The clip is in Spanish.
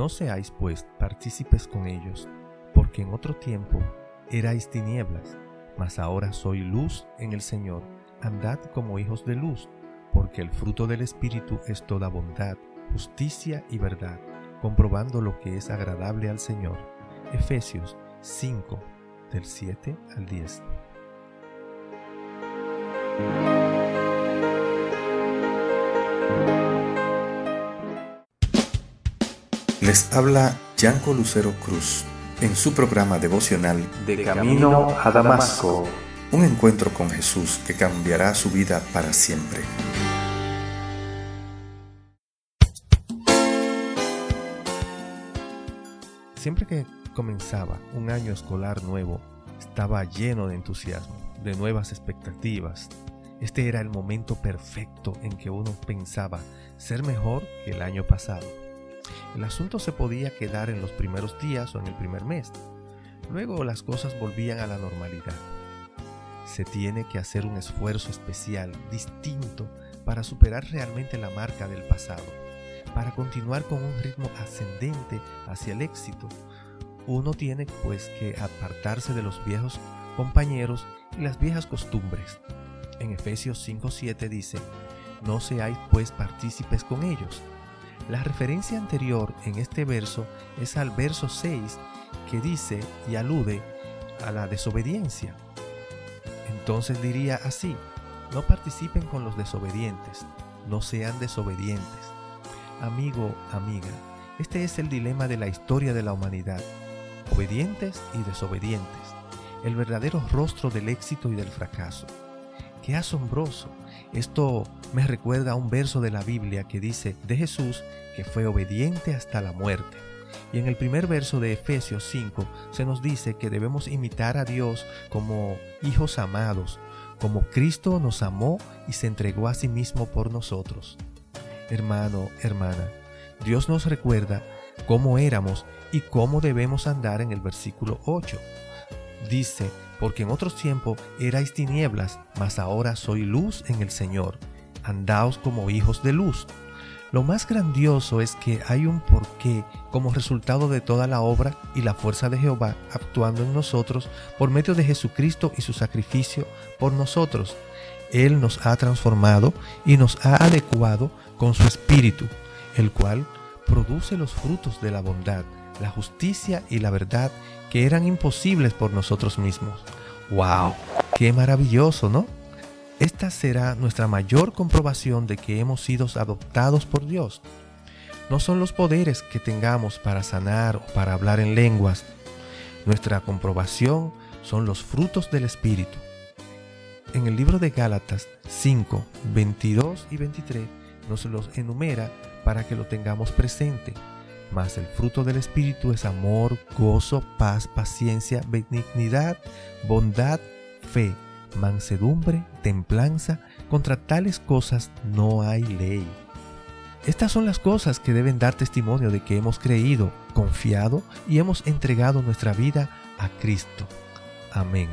No seáis pues partícipes con ellos, porque en otro tiempo erais tinieblas, mas ahora soy luz en el Señor. Andad como hijos de luz, porque el fruto del Espíritu es toda bondad, justicia y verdad, comprobando lo que es agradable al Señor. Efesios 5, del 7 al 10. Les habla Yanko Lucero Cruz en su programa devocional De Camino a Damasco. Un encuentro con Jesús que cambiará su vida para siempre. Siempre que comenzaba un año escolar nuevo, estaba lleno de entusiasmo, de nuevas expectativas. Este era el momento perfecto en que uno pensaba ser mejor que el año pasado. El asunto se podía quedar en los primeros días o en el primer mes. Luego las cosas volvían a la normalidad. Se tiene que hacer un esfuerzo especial, distinto, para superar realmente la marca del pasado, para continuar con un ritmo ascendente hacia el éxito. Uno tiene pues que apartarse de los viejos compañeros y las viejas costumbres. En Efesios 5:7 dice, no seáis pues partícipes con ellos, la referencia anterior en este verso es al verso 6 que dice y alude a la desobediencia. Entonces diría así, no participen con los desobedientes, no sean desobedientes. Amigo, amiga, este es el dilema de la historia de la humanidad, obedientes y desobedientes, el verdadero rostro del éxito y del fracaso. Qué asombroso. Esto me recuerda a un verso de la Biblia que dice de Jesús que fue obediente hasta la muerte. Y en el primer verso de Efesios 5 se nos dice que debemos imitar a Dios como hijos amados, como Cristo nos amó y se entregó a sí mismo por nosotros. Hermano, hermana, Dios nos recuerda cómo éramos y cómo debemos andar en el versículo 8. Dice, porque en otros tiempos erais tinieblas, mas ahora soy luz en el Señor. Andaos como hijos de luz. Lo más grandioso es que hay un porqué como resultado de toda la obra y la fuerza de Jehová actuando en nosotros por medio de Jesucristo y su sacrificio por nosotros. Él nos ha transformado y nos ha adecuado con su espíritu, el cual produce los frutos de la bondad, la justicia y la verdad que eran imposibles por nosotros mismos. ¡Wow! ¡Qué maravilloso, ¿no? Esta será nuestra mayor comprobación de que hemos sido adoptados por Dios. No son los poderes que tengamos para sanar o para hablar en lenguas. Nuestra comprobación son los frutos del Espíritu. En el libro de Gálatas 5, 22 y 23 nos los enumera para que lo tengamos presente. Mas el fruto del Espíritu es amor, gozo, paz, paciencia, benignidad, bondad, fe, mansedumbre, templanza. Contra tales cosas no hay ley. Estas son las cosas que deben dar testimonio de que hemos creído, confiado y hemos entregado nuestra vida a Cristo. Amén.